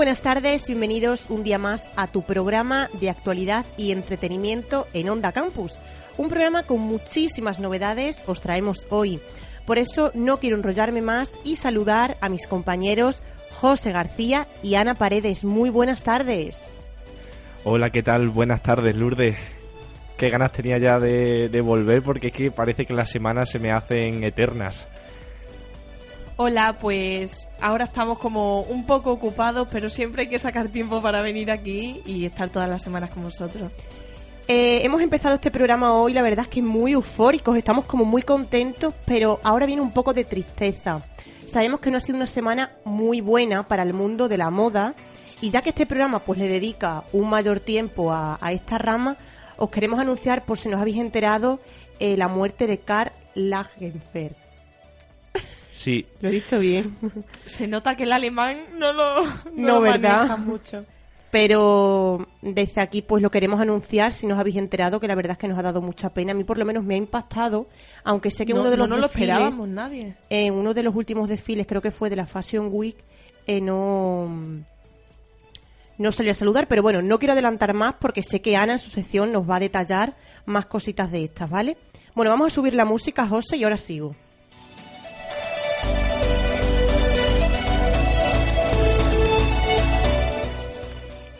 Buenas tardes, bienvenidos un día más a tu programa de actualidad y entretenimiento en Onda Campus. Un programa con muchísimas novedades os traemos hoy. Por eso no quiero enrollarme más y saludar a mis compañeros José García y Ana Paredes. Muy buenas tardes. Hola, ¿qué tal? Buenas tardes, Lourdes. Qué ganas tenía ya de, de volver porque es que parece que las semanas se me hacen eternas. Hola, pues ahora estamos como un poco ocupados, pero siempre hay que sacar tiempo para venir aquí y estar todas las semanas con vosotros. Eh, hemos empezado este programa hoy, la verdad es que muy eufóricos, estamos como muy contentos, pero ahora viene un poco de tristeza. Sabemos que no ha sido una semana muy buena para el mundo de la moda y ya que este programa pues le dedica un mayor tiempo a, esta rama, os queremos anunciar, por si nos habéis enterado, eh, la muerte de Karl Lagerfeld. Sí, Lo he dicho bien. Se nota que el alemán no lo, no No, lo ¿verdad? maneja mucho. Pero desde aquí pues lo queremos anunciar si nos habéis enterado que la verdad es que nos ha dado mucha pena. A mí por lo menos me ha impactado, aunque sé que no, uno de los no nos lo desfiles, esperábamos nadie. en uno de los últimos desfiles, creo que fue de la Fashion Week, eh, no no salió a saludar, pero bueno, no quiero adelantar más porque sé que Ana en su sección nos va a detallar más cositas de estas, ¿vale? Bueno, vamos a subir la música, José, y ahora sigo.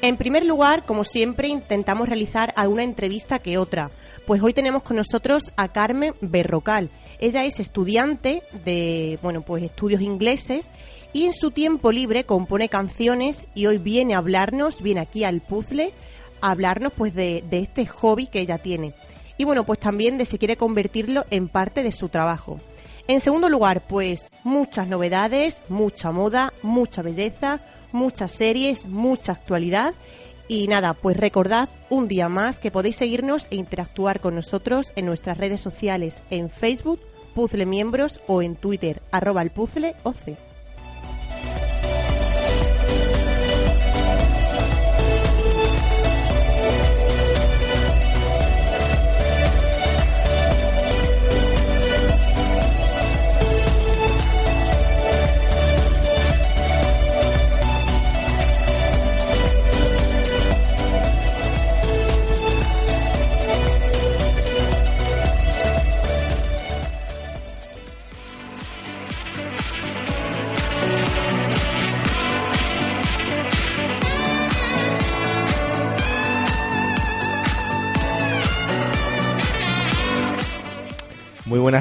En primer lugar, como siempre, intentamos realizar alguna entrevista que otra. Pues hoy tenemos con nosotros a Carmen Berrocal. Ella es estudiante de, bueno, pues estudios ingleses y en su tiempo libre compone canciones y hoy viene a hablarnos, viene aquí al puzzle, a hablarnos pues de, de este hobby que ella tiene. Y bueno, pues también de si quiere convertirlo en parte de su trabajo. En segundo lugar, pues muchas novedades, mucha moda, mucha belleza, muchas series, mucha actualidad. Y nada, pues recordad un día más que podéis seguirnos e interactuar con nosotros en nuestras redes sociales, en Facebook, Puzzle Miembros o en Twitter, arroba el.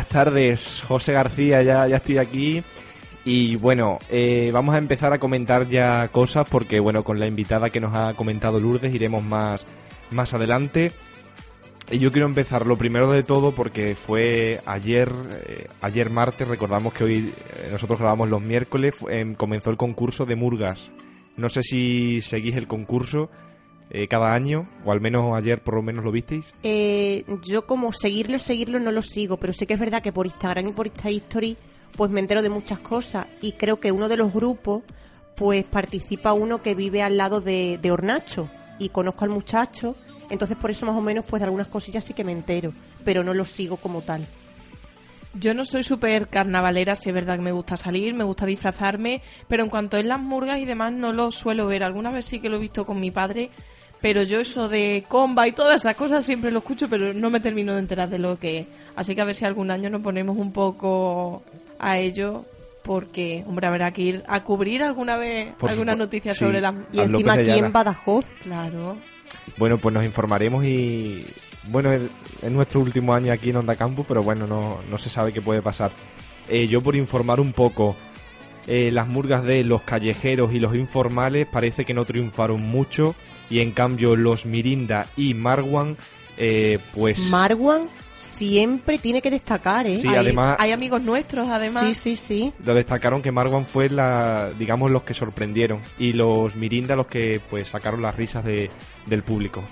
Tardes, José García, ya, ya estoy aquí. Y bueno, eh, vamos a empezar a comentar ya cosas porque bueno, con la invitada que nos ha comentado Lourdes iremos más, más adelante. Y yo quiero empezar lo primero de todo porque fue ayer, eh, ayer martes, recordamos que hoy eh, nosotros grabamos los miércoles, em, comenzó el concurso de Murgas. No sé si seguís el concurso eh, cada año, o al menos ayer por lo menos lo visteis. Eh, yo como seguirlo, seguirlo no lo sigo, pero sí que es verdad que por Instagram y por Insta History pues me entero de muchas cosas y creo que uno de los grupos pues participa uno que vive al lado de, de Hornacho y conozco al muchacho, entonces por eso más o menos pues de algunas cosillas sí que me entero, pero no lo sigo como tal. Yo no soy súper carnavalera, sí es verdad que me gusta salir, me gusta disfrazarme, pero en cuanto a las murgas y demás no lo suelo ver. Alguna vez sí que lo he visto con mi padre, pero yo eso de comba y todas esas cosas siempre lo escucho, pero no me termino de enterar de lo que es. Así que a ver si algún año nos ponemos un poco a ello, porque, hombre, habrá que ir a cubrir alguna vez Por alguna supuesto, noticia sí. sobre las... Y encima aquí en Badajoz, Claro. Bueno, pues nos informaremos y bueno, es, es nuestro último año aquí en Onda Campus, pero bueno, no, no se sabe qué puede pasar. Eh, yo por informar un poco, eh, las murgas de los callejeros y los informales parece que no triunfaron mucho y en cambio los Mirinda y Marwan, eh, pues Marwan, siempre tiene que destacar, ¿eh? Sí, hay, además- hay amigos nuestros, además. sí, sí, sí. Lo destacaron que Marwan fue la, digamos, los que sorprendieron y los Mirinda los que pues sacaron las risas de, del público.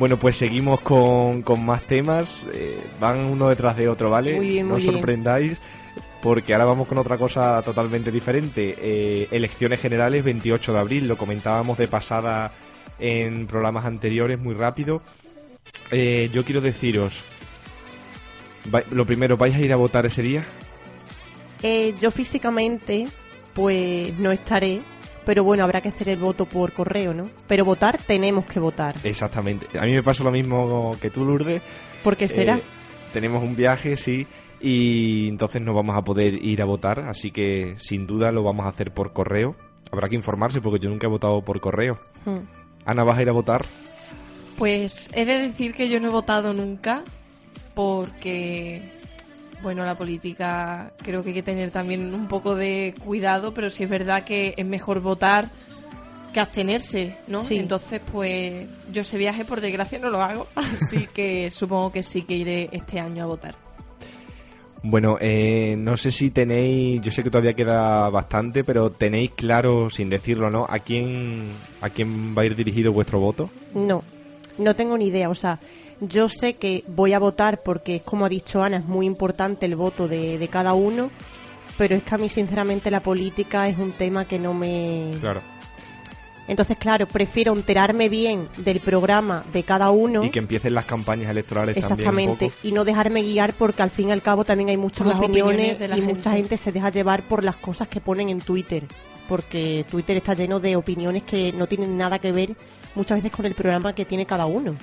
Bueno, pues seguimos con, con más temas. eh, van uno detrás de otro, ¿vale? Muy bien, no muy os sorprendáis, porque ahora vamos con otra cosa totalmente diferente. Eh, elecciones generales, 28 de abril. Lo comentábamos de pasada en programas anteriores, muy rápido. Eh, yo quiero deciros, lo primero, ¿vais a ir a votar ese día? Eh, yo físicamente, pues no estaré, pero bueno, habrá que hacer el voto por correo, ¿no? Pero votar tenemos que votar. Exactamente. A mí me pasa lo mismo que tú, Lourdes. ¿Por qué será? Eh, tenemos un viaje, sí, y entonces no vamos a poder ir a votar, así que sin duda lo vamos a hacer por correo. Habrá que informarse porque yo nunca he votado por correo. Hmm. Ana, ¿vas a ir a votar? Pues he de decir que yo no he votado nunca porque, bueno, la política creo que hay que tener también un poco de cuidado, pero sí es verdad que es mejor votar que abstenerse, ¿no? Sí. Entonces, pues yo ese viaje por desgracia no lo hago, así que supongo que sí que iré este año a votar. Bueno, eh, no sé si tenéis, yo sé que todavía queda bastante, pero tenéis claro, sin decirlo, ¿no? ¿A quién, a quién va a ir dirigido vuestro voto? No, no tengo ni idea. O sea, yo sé que voy a votar porque, es como ha dicho Ana, es muy importante el voto de, de cada uno, pero es que a mí, sinceramente, la política es un tema que no me... Claro. Entonces, claro, prefiero enterarme bien del programa de cada uno. Y que empiecen las campañas electorales también. un Exactamente, poco. y no dejarme guiar porque al fin y al cabo también hay muchas Las opiniones, y mucha gente se deja llevar por las cosas que ponen en Twitter, porque Twitter está lleno de opiniones que no tienen nada que ver muchas veces con el programa que tiene cada uno.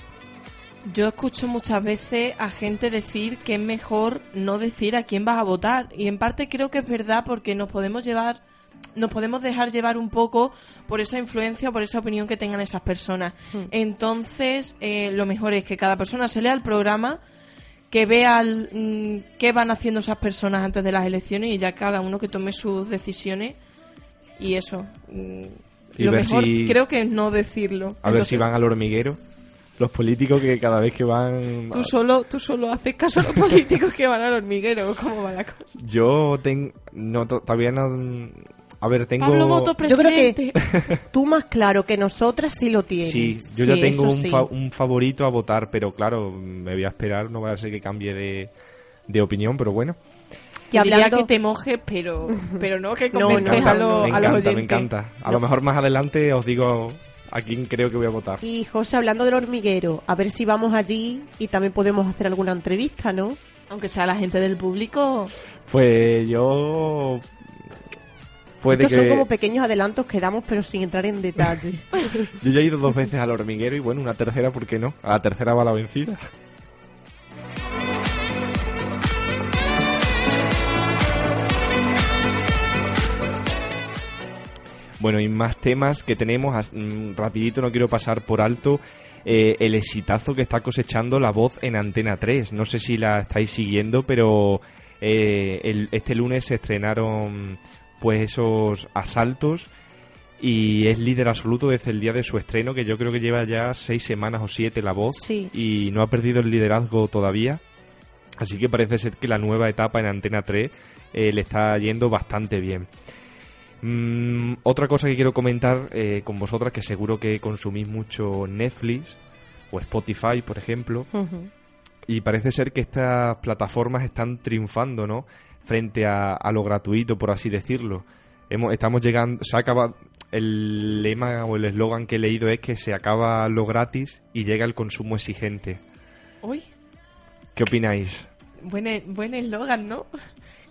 Yo escucho muchas veces a gente decir que es mejor no decir a quién vas a votar y en parte creo que es verdad porque nos podemos llevar nos podemos dejar llevar un poco por esa influencia o por esa opinión que tengan esas personas. Entonces, eh, lo mejor es que cada persona se lea el programa, que vea el, mm, qué van haciendo esas personas antes de las elecciones y ya cada uno que tome sus decisiones y eso. mm, Y lo mejor si- creo que es no decirlo. A ver si van al hormiguero. Los políticos que cada vez que van... Tú solo, tú solo haces caso a los políticos que van al hormiguero, ¿cómo va la cosa? Yo tengo... No, to- todavía no... A ver, tengo... Pablo Moto, Yo creo presidente. que tú más claro que nosotras sí lo tienes. Sí, yo ya Sí, tengo eso un, sí. fa- un favorito a votar, pero claro, me voy a esperar, no va a ser que cambie de, de opinión, pero bueno. Y hablando- que te mojes, pero, pero no que No, convences no, a, no, los- no. me a los encanta, oyentes. me encanta. A No. lo mejor más adelante os digo a quién creo que voy a votar. Y José, hablando del hormiguero, a ver si vamos allí y también podemos hacer alguna entrevista, ¿no? Aunque sea la gente del público, Pues yo... Puede Estos son como pequeños adelantos que damos, pero sin entrar en detalle. Yo ya he ido dos veces al hormiguero y bueno, una tercera, ¿por qué no? A la tercera va la vencida. Bueno, y más temas que tenemos, mm, rapidito no quiero pasar por alto eh, el exitazo que está cosechando la voz en Antena 3. No sé si la estáis siguiendo, pero eh, el- este lunes se estrenaron pues esos asaltos y es líder absoluto desde el día de su estreno, que yo creo que lleva ya seis semanas o siete la voz Sí. y no ha perdido el liderazgo todavía. Así que parece ser que la nueva etapa en Antena 3 eh, le está yendo bastante bien. Mm, otra cosa que quiero comentar eh, con vosotras, que seguro que consumís mucho Netflix o Spotify, por ejemplo, y parece ser que estas plataformas están triunfando, ¿no? Frente a, a lo gratuito, por así decirlo. Hemos, estamos llegando, se acaba, el lema o el eslogan que he leído es que se acaba lo gratis y llega el consumo exigente. uy, ¿Qué opináis? buen buen eslogan, ¿no?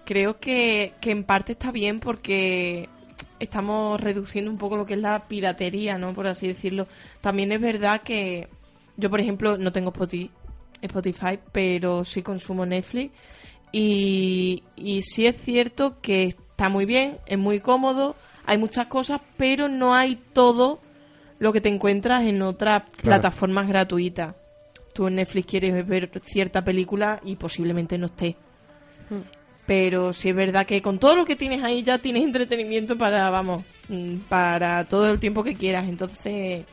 Creo que, que en parte está bien porque estamos reduciendo un poco lo que es la piratería, ¿no? Por así decirlo. También es verdad que yo, por ejemplo, no tengo Spoti- Spotify, pero sí consumo Netflix. Y, y sí es cierto que está muy bien, es muy cómodo, hay muchas cosas, pero no hay todo lo que te encuentras en otras plataformas gratuitas. Tú en Netflix quieres ver cierta película y posiblemente no esté. Pero sí es verdad que con todo lo que tienes ahí ya tienes entretenimiento para, vamos, mm, para todo el tiempo que quieras. Entonces,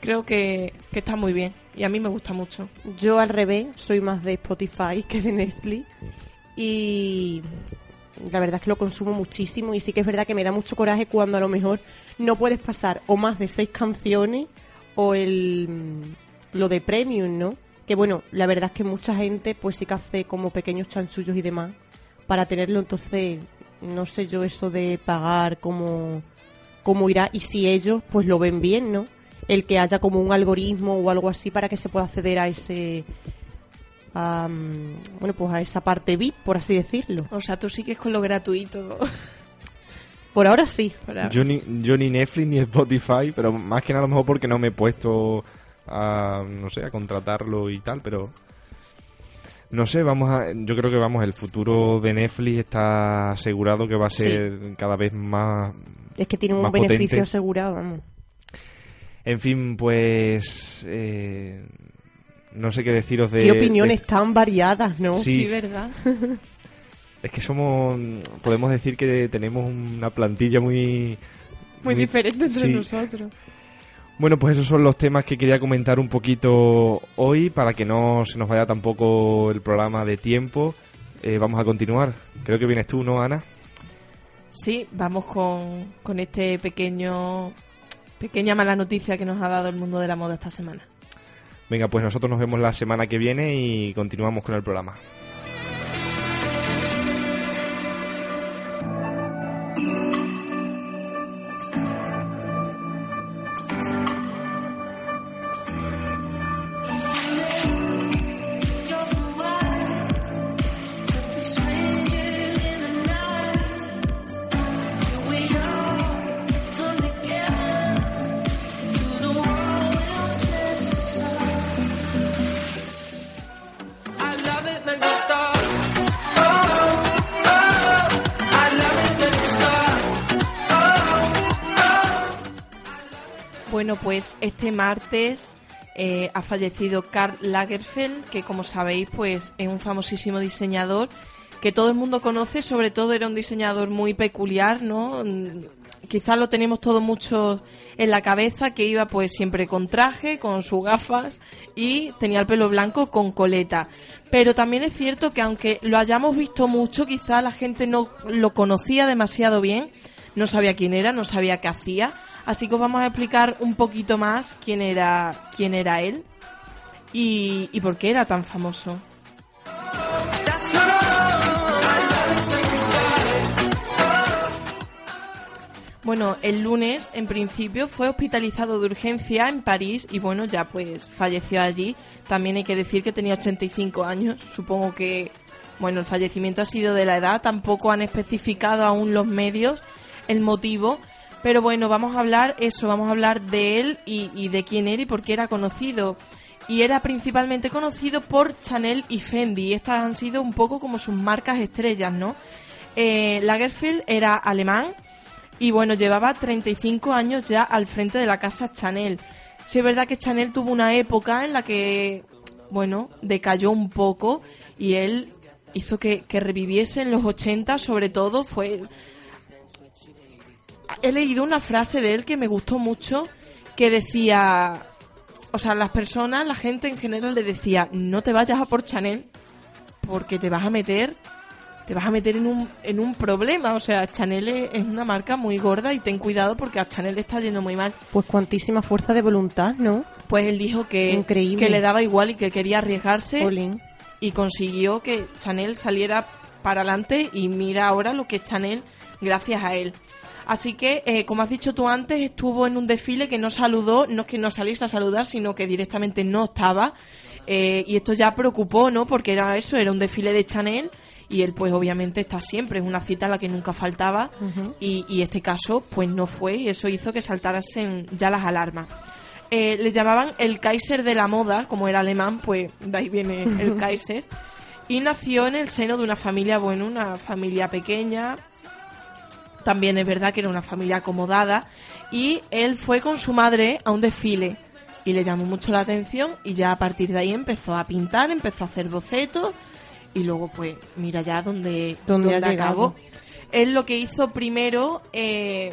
creo que, que está muy bien y a mí me gusta mucho. Yo al revés, soy más de Spotify que de Netflix y la verdad es que lo consumo muchísimo y sí que es verdad que me da mucho coraje cuando a lo mejor no puedes pasar o más de seis canciones o el mm, lo de premium, ¿no? Que bueno, la verdad es que mucha gente pues sí que hace como pequeños chanchullos y demás para tenerlo, entonces no sé yo eso de pagar cómo, cómo irá y si ellos pues lo ven bien, ¿no? El que haya como un algoritmo o algo así para que se pueda acceder a ese a, mm, bueno, pues a esa parte VIP, por así decirlo. O sea, tú sigues con lo gratuito. Por ahora sí. Por ahora. Yo ni, yo ni Netflix ni Spotify, pero más que nada a lo mejor porque no me he puesto a, no sé, a contratarlo y tal, pero no sé, vamos a, yo creo que vamos, el futuro de Netflix está asegurado que va a ser cada vez más, Es que tiene un beneficio potente. asegurado, vamos. en fin, pues, eh, no sé qué deciros de... Qué opiniones de- tan variadas, ¿no? Sí. Sí, ¿verdad? es que somos, podemos decir que tenemos una plantilla muy... Muy diferente entre sí. nosotros. Bueno, pues esos son los temas que quería comentar un poquito hoy para que no se nos vaya tampoco el programa de tiempo. Eh, vamos a continuar. Creo que vienes tú, ¿no, Ana? Sí, vamos con, con este pequeño pequeña mala noticia que nos ha dado el mundo de la moda esta semana. Venga, pues nosotros nos vemos la semana que viene y continuamos con el programa. Martes eh, ha fallecido Karl Lagerfeld, que como sabéis, pues es un famosísimo diseñador que todo el mundo conoce, sobre todo era un diseñador muy peculiar, ¿no? Mm, Quizás lo tenemos todo mucho en la cabeza, que iba pues siempre con traje, con sus gafas y tenía el pelo blanco con coleta. Pero también es cierto que aunque lo hayamos visto mucho, quizá la gente no lo conocía demasiado bien, no sabía quién era, no sabía qué hacía. Así que os vamos a explicar un poquito más quién era, quién era él y, y por qué era tan famoso. Bueno, el lunes, en principio, fue hospitalizado de urgencia en París y bueno, ya pues falleció allí. También hay que decir que tenía 85 años. Supongo que, bueno, el fallecimiento ha sido de la edad. Tampoco han especificado aún los medios el motivo. Pero bueno, vamos a hablar eso, vamos a hablar de él y, de quién era y por qué era conocido. Y era principalmente conocido por Chanel y Fendi. Estas han sido un poco como sus marcas estrellas, ¿no? Eh, Lagerfeld era alemán, y bueno, llevaba 35 años ya al frente de la casa Chanel. Sí es verdad que Chanel tuvo una época en la que, bueno, decayó un poco y él hizo que, que reviviese en los 80, sobre todo fue... He leído una frase de él que me gustó mucho que decía, o sea, las personas, la gente en general le decía, no te vayas a por Chanel porque te vas a meter te vas a meter en un, en un problema. O sea, Chanel es una marca muy gorda y ten cuidado porque a Chanel le está yendo muy mal. Pues cuantísima fuerza de voluntad, ¿no? Pues él dijo que, Increíble. que le daba igual y que quería arriesgarse y consiguió que Chanel saliera para adelante y mira ahora lo que es Chanel gracias a él. Así que, eh, como has dicho tú antes, estuvo en un desfile que no saludó, no es que no saliese a saludar, sino que directamente no estaba. Eh, y esto ya preocupó, ¿no? Porque era eso, era un desfile de Chanel y él pues obviamente está siempre, es una cita a la que nunca faltaba y, y este caso pues no fue y eso hizo que saltasen ya las alarmas. Eh, le llamaban el Kaiser de la moda, como era alemán, pues de ahí viene el Kaiser. Y nació en el seno de una familia, bueno, una familia pequeña. También es verdad que era una familia acomodada. Y él fue con su madre a un desfile. Y le llamó mucho la atención y ya a partir de ahí empezó a pintar, empezó a hacer bocetos. Y luego, pues, mira ya dónde, ¿Dónde acabó. Él lo que hizo primero, eh,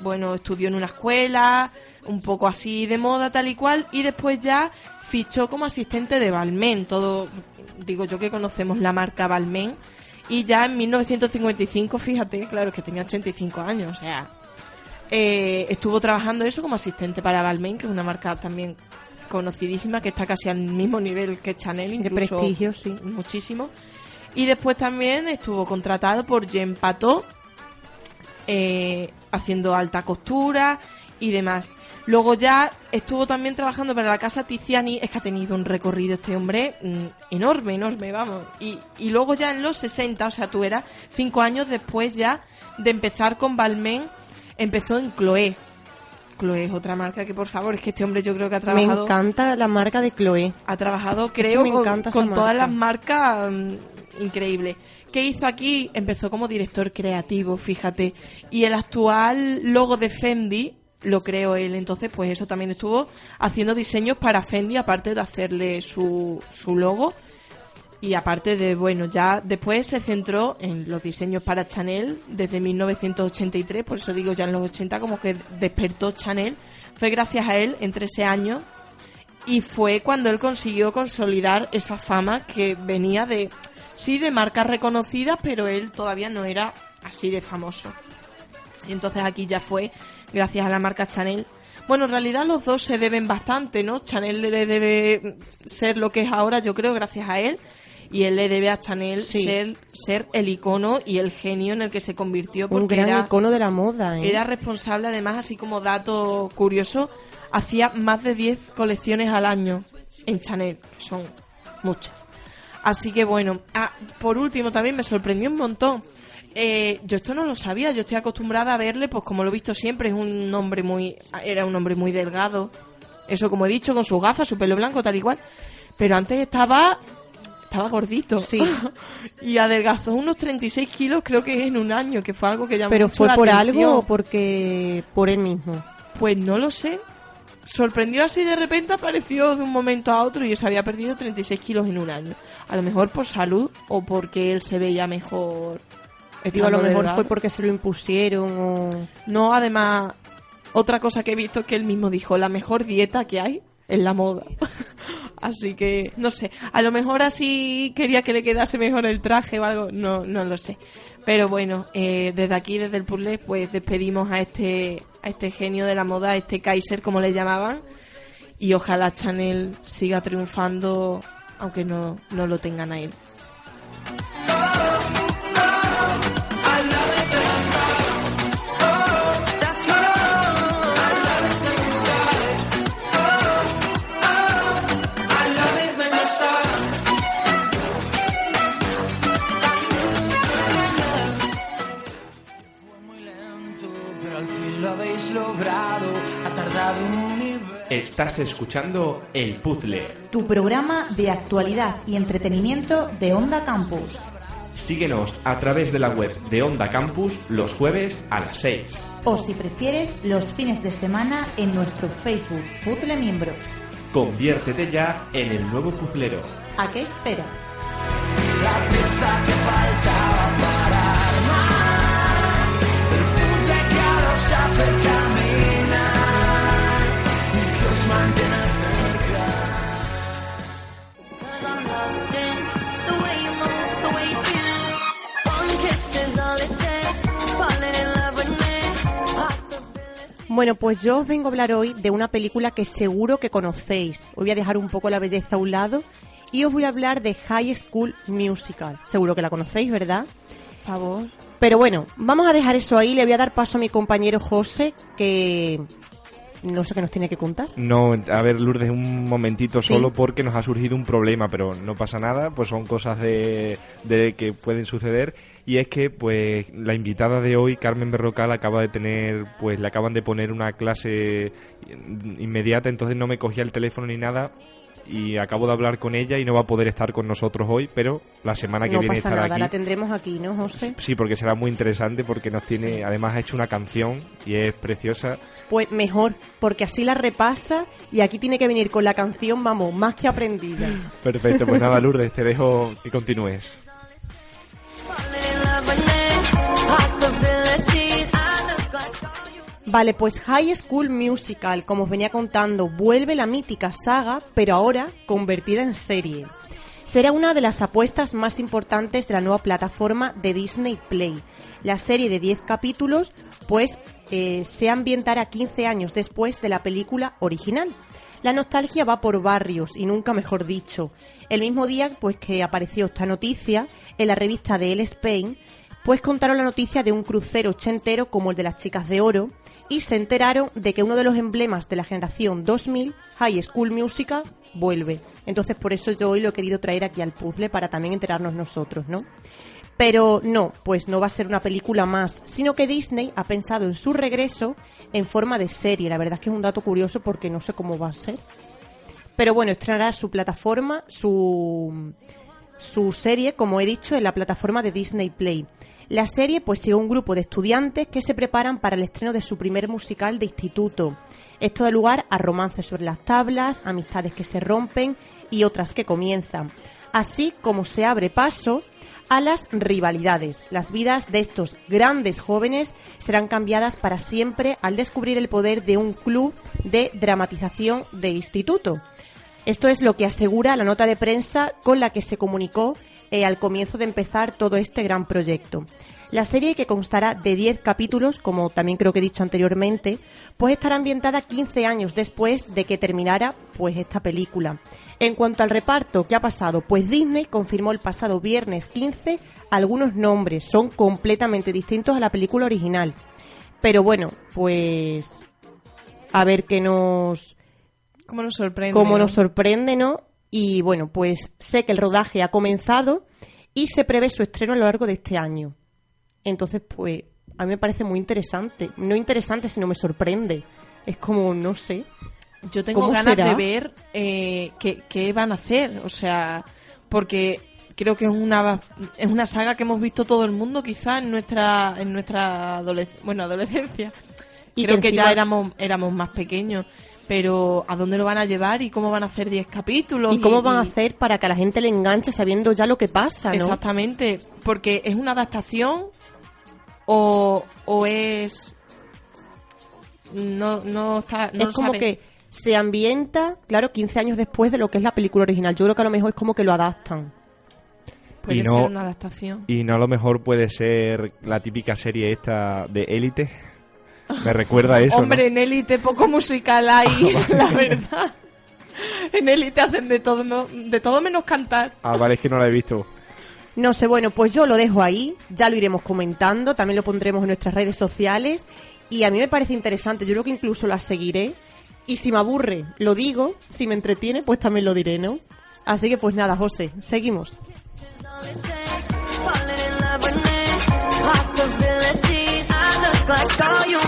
bueno, estudió en una escuela, un poco así de moda, tal y cual, y después ya fichó como asistente de Balmain, todo, digo yo que conocemos la marca Balmain, y ya en 1955, fíjate, claro, que tenía 85 años, o sea, eh, estuvo trabajando eso como asistente para Balmain, que es una marca también conocidísima, que está casi al mismo nivel que Chanel, De incluso prestigio, sí. muchísimo. Y después también estuvo contratado por Jean Patot, eh, haciendo alta costura y demás. Luego ya estuvo también trabajando para la casa Tiziani, es que ha tenido un recorrido este hombre mm, enorme, enorme, vamos. Y, y luego ya en los 60, o sea, tú eras cinco años después ya de empezar con Balmain, empezó en Chloé. Chloé es otra marca que, por favor, es que este hombre yo creo que ha Me trabajado encanta la marca de Chloé. ha trabajado, creo, me con, todas las marcas mm, increíble. ¿Qué hizo aquí? Empezó como director creativo, fíjate. Y el actual logo de Fendi lo creó él. Entonces, pues eso también estuvo haciendo diseños para Fendi, aparte de hacerle su, su logo. Y aparte de, bueno, ya después se centró en los diseños para Chanel desde 1983, por eso digo ya en los 80 como que despertó Chanel. Fue gracias a él, entre ese año, y fue cuando él consiguió consolidar esa fama que venía de, sí, de marcas reconocidas, pero él todavía no era así de famoso. Y entonces aquí ya fue gracias a la marca Chanel. Bueno, en realidad los dos se deben bastante, ¿no? Chanel le debe ser lo que es ahora, yo creo, gracias a él. Y él le debe a Chanel Sí. ser, ser el icono y el genio en el que se convirtió. Un Porque gran era, icono de la moda, ¿eh? era responsable, además, así como dato curioso, hacía más de 10 colecciones al año en Chanel. Son muchas. Así que bueno, ah, por último también me sorprendió un montón. Eh, yo esto no lo sabía, yo estoy acostumbrada a verle, pues como lo he visto siempre, es un hombre muy, era un hombre muy delgado. Eso como he dicho, con sus gafas, su pelo blanco, tal y cual. Pero antes estaba, estaba gordito. Sí. y adelgazó unos 36 kilos, creo que en un año, que fue algo que llamó Pero mucho fue la por atención. algo o porque por él mismo. Pues no lo sé. Sorprendió así de repente, apareció de un momento a otro y se había perdido 36 kilos en un año. A lo mejor por salud o porque él se veía mejor. Digo, a lo mejor fue porque se lo impusieron o... No, además, otra cosa que he visto es que él mismo dijo, la mejor dieta que hay es la moda. así que, no sé, a lo mejor así quería que le quedase mejor el traje o algo, no, no lo sé. Pero bueno, eh, desde aquí, desde el puzzle, pues despedimos a este, a este genio de la moda, a este Kaiser, como le llamaban, y ojalá Chanel siga triunfando, aunque no, no lo tengan a él. Estás escuchando El Puzzle. Tu programa de actualidad y entretenimiento de Onda Campus. Síguenos a través de la web de Onda Campus los jueves a las 6. O si prefieres, los fines de semana en nuestro Facebook Puzzle Miembros. Conviértete ya en el nuevo puzzlero. ¿A qué esperas? Bueno, pues yo os vengo a hablar hoy de una película que seguro que conocéis. Os voy a dejar un poco la belleza a un lado y os voy a hablar de High School Musical. Seguro que la conocéis, ¿verdad? Por favor. Pero bueno, vamos a dejar eso ahí. Le voy a dar paso a mi compañero José, que no sé qué nos tiene que contar. No, a ver, Lourdes, un momentito Sí. solo porque nos ha surgido un problema, pero no pasa nada, pues son cosas de, de que pueden suceder. Y es que, pues, la invitada de hoy, Carmen Berrocal, acaba de tener, pues, le acaban de poner una clase inmediata, entonces no me cogía el teléfono ni nada. Y acabo de hablar con ella y no va a poder estar con nosotros hoy, pero la semana que no viene pasa estará nada, aquí. la tendremos aquí, ¿no, José? Sí, porque será muy interesante porque nos tiene, además ha hecho una canción y es preciosa. Pues mejor, porque así la repasa y aquí tiene que venir con la canción, vamos, más que aprendida. Perfecto, pues nada, Lourdes, te dejo que continúes. Vale, pues High School Musical, como os venía contando, vuelve la mítica saga, pero ahora convertida en serie. Será una de las apuestas más importantes de la nueva plataforma de Disney Play. La serie de 10 capítulos, pues, eh, se ambientará 15 años después de la película original. La nostalgia va por barrios y nunca mejor dicho. El mismo día, pues, que apareció esta noticia en la revista de El Spain, pues contaron la noticia de un crucero ochentero como el de las chicas de oro y se enteraron de que uno de los emblemas de la generación 2000, High School Musical, vuelve. Entonces por eso yo hoy lo he querido traer aquí al puzzle para también enterarnos nosotros, ¿no? Pero no, pues no va a ser una película más, sino que Disney ha pensado en su regreso en forma de serie. La verdad es que es un dato curioso porque no sé cómo va a ser. Pero bueno, estrenará su plataforma, su, su serie, como he dicho, en la plataforma de Disney Play. La serie pues sigue un grupo de estudiantes que se preparan para el estreno de su primer musical de instituto. Esto da lugar a romances sobre las tablas, amistades que se rompen y otras que comienzan, así como se abre paso a las rivalidades. Las vidas de estos grandes jóvenes serán cambiadas para siempre al descubrir el poder de un club de dramatización de instituto. Esto es lo que asegura la nota de prensa con la que se comunicó eh, al comienzo de empezar todo este gran proyecto. La serie, que constará de 10 capítulos, como también creo que he dicho anteriormente, pues estará ambientada 15 años después de que terminara pues esta película. En cuanto al reparto, ¿qué ha pasado? Pues Disney confirmó el pasado viernes 15 algunos nombres, son completamente distintos a la película original. Pero bueno, pues a ver qué nos ¿Cómo nos sorprende? cómo no? nos sorprende, ¿no? Y bueno, pues sé que el rodaje ha comenzado y se prevé su estreno a lo largo de este año. Entonces, pues a mí me parece muy interesante. No interesante, sino me sorprende. Es como, no sé. Yo tengo ¿Cómo ganas será? de ver eh, qué, qué van a hacer. O sea, porque creo que es una, es una saga que hemos visto todo el mundo quizá en nuestra, en nuestra adolesc- bueno, adolescencia. Y creo que que, ya éramos, éramos más pequeños. Pero ¿a dónde lo van a llevar y cómo van a hacer 10 capítulos? ¿Y cómo van a hacer para que a la gente le enganche sabiendo ya lo que pasa, no? Exactamente, porque es una adaptación o, o es... No, no está... No es lo como sabe. que se ambienta, claro, 15 años después de lo que es la película original. Yo creo que a lo mejor es como que lo adaptan. Puede y no- ser una adaptación. Y no a lo mejor puede ser la típica serie esta de élite. Me recuerda a eso. ¿no? Hombre, en Élite poco musical hay, la verdad. En Élite hacen de todo, no- de todo menos cantar. Ah, vale, es que no la he visto. No sé, bueno, pues yo lo dejo ahí, ya lo iremos comentando, también lo pondremos en nuestras redes sociales y a mí me parece interesante, yo creo que incluso la seguiré y si me aburre, lo digo, si me entretiene, pues también lo diré, ¿no? Así que pues nada, José, seguimos. Like all you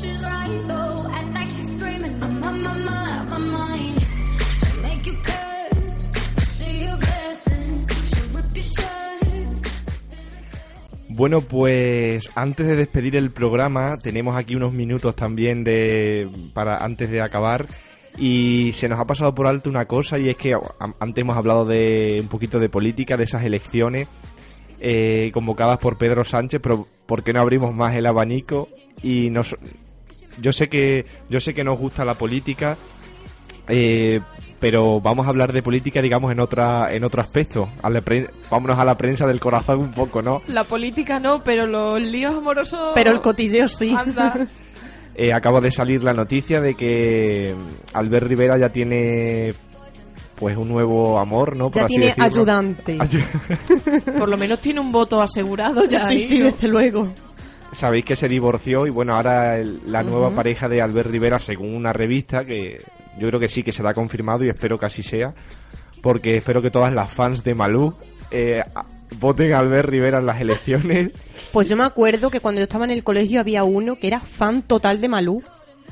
she's right though. At night she's Bueno, pues antes de despedir el programa, tenemos aquí unos minutos también de para antes de acabar y se nos ha pasado por alto una cosa y es que antes hemos hablado de un poquito de política, de esas elecciones eh, convocadas por Pedro Sánchez, pero ¿por qué no abrimos más el abanico? Y nos, yo sé que yo sé que nos gusta la política, eh, pero vamos a hablar de política, digamos, en otra en otro aspecto. A la pre- vámonos a la prensa del corazón un poco, ¿no? La política no, pero los líos amorosos... Pero el cotilleo sí. Anda. Eh, acaba de salir la noticia de que Albert Rivera ya tiene pues un nuevo amor, ¿no? Por Ya así tiene decirlo. ayudante. Ayu- Por lo menos tiene un voto asegurado ya. sí, ahí, sí, ¿no? desde luego. Sabéis que se divorció y bueno, ahora el- la nueva pareja de Albert Rivera, según una revista, que yo creo que sí que se ha confirmado y espero que así sea, porque espero que todas las fans de Malú eh, voten a Albert Rivera en las elecciones. Pues yo me acuerdo que cuando yo estaba en el colegio había uno que era fan total de Malú.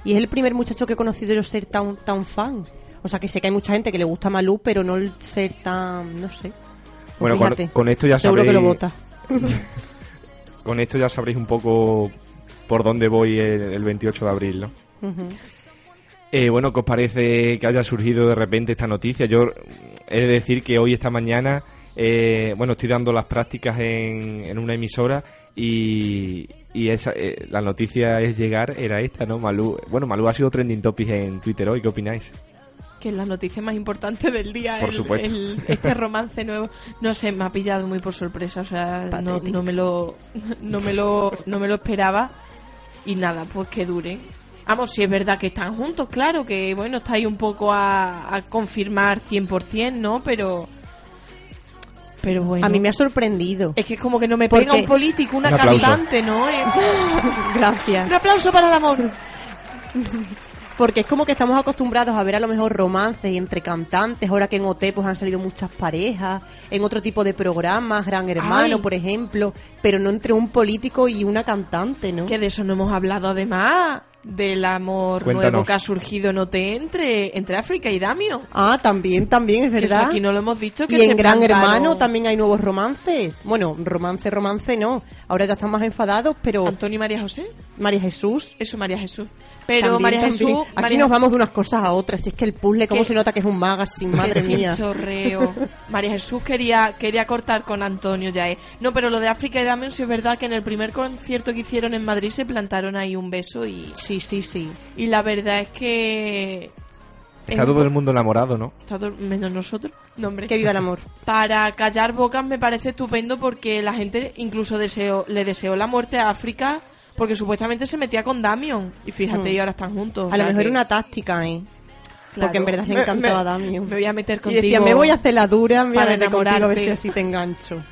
Y es el primer muchacho que he conocido yo ser tan, tan fan. O sea, que sé que hay mucha gente que le gusta Malú, pero no el ser tan, no sé. Pues Bueno, con, fíjate, con esto ya seguro sabréis, que lo vota. con esto ya sabréis un poco por dónde voy el, el 28 de abril, ¿no? Ujú. Eh, bueno, ¿qué os parece que haya surgido de repente esta noticia? Yo he de decir que hoy, esta mañana, eh, bueno, estoy dando las prácticas en, en una emisora y, y esa, eh, la noticia es llegar, era esta, ¿no? Malú, bueno, Malú ha sido trending topic en Twitter hoy, ¿qué opináis? Que es la noticia más importante del día, Por el- supuesto. el- este romance nuevo. No sé, me ha pillado muy por sorpresa, o sea, no, no me lo, no me lo, no me lo esperaba y nada, pues que dure. Vamos, si es verdad que están juntos, claro, que bueno, está ahí un poco a, a confirmar 100%, ¿no? Pero, pero bueno. A mí me ha sorprendido. Es que es como que no me Porque- pega un político, una Un cantante, ¿no? Gracias. Un aplauso para el amor. Porque es como que estamos acostumbrados a ver a lo mejor romances entre cantantes, ahora que en OT pues han salido muchas parejas, en otro tipo de programas, Gran Hermano, Ay. por ejemplo, pero no entre un político y una cantante, ¿no? Que de eso no hemos hablado además del amor Cuéntanos. nuevo que ha surgido en OT entre, entre África y Damio. Ah, también, también, es Que eso verdad. aquí no lo hemos dicho. Que Y se en Gran plantaron- Hermano también hay nuevos romances. Bueno, romance, romance no. Ahora ya están más enfadados, pero Antonio y María José. María Jesús. Eso, María Jesús. Pero también, María también. Jesús. Aquí María- nos vamos de unas cosas a otras. Y es que el puzzle, ¿cómo Que- se nota que es un magazine? Madre Qué mía. chorreo. María Jesús quería, quería cortar con Antonio ya, ¿eh? No, pero lo de África y Damio sí es verdad que en el primer concierto que hicieron en Madrid se plantaron ahí un beso y, Sí, sí, sí. y la verdad es que... Está es todo un el mundo enamorado, ¿no? está todo- menos nosotros. No, hombre. Que viva el amor. Para callar bocas me parece estupendo porque la gente incluso deseó, le deseó la muerte a África porque supuestamente se metía con Damion. Y fíjate, Mm. y ahora están juntos. o A lo mejor que- una táctica, ¿eh? claro. Porque en verdad le me- a Damio. Me voy a meter Y contigo. decía, me voy a hacer la dura, me voy a para meter contigo a ver si así te engancho.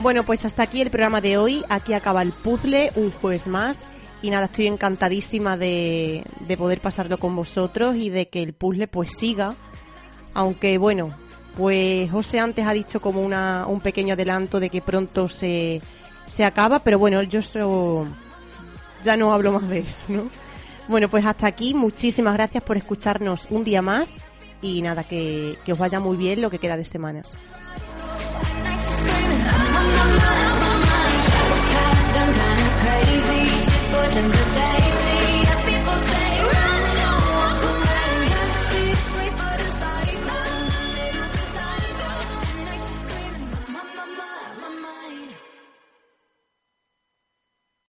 Bueno, pues hasta aquí el programa de hoy. Aquí acaba el puzzle, un jueves más. Y nada, estoy encantadísima de, de poder pasarlo con vosotros y de que el puzzle pues siga. Aunque bueno, pues José antes ha dicho como una, un pequeño adelanto de que pronto se, se acaba, pero bueno, yo eso ya no hablo más de eso, ¿no? Bueno, pues hasta aquí. Muchísimas gracias por escucharnos un día más. Y nada, que, que os vaya muy bien lo que queda de semana. out of my mind. Kind of crazy. Shit, boys, and the daisies.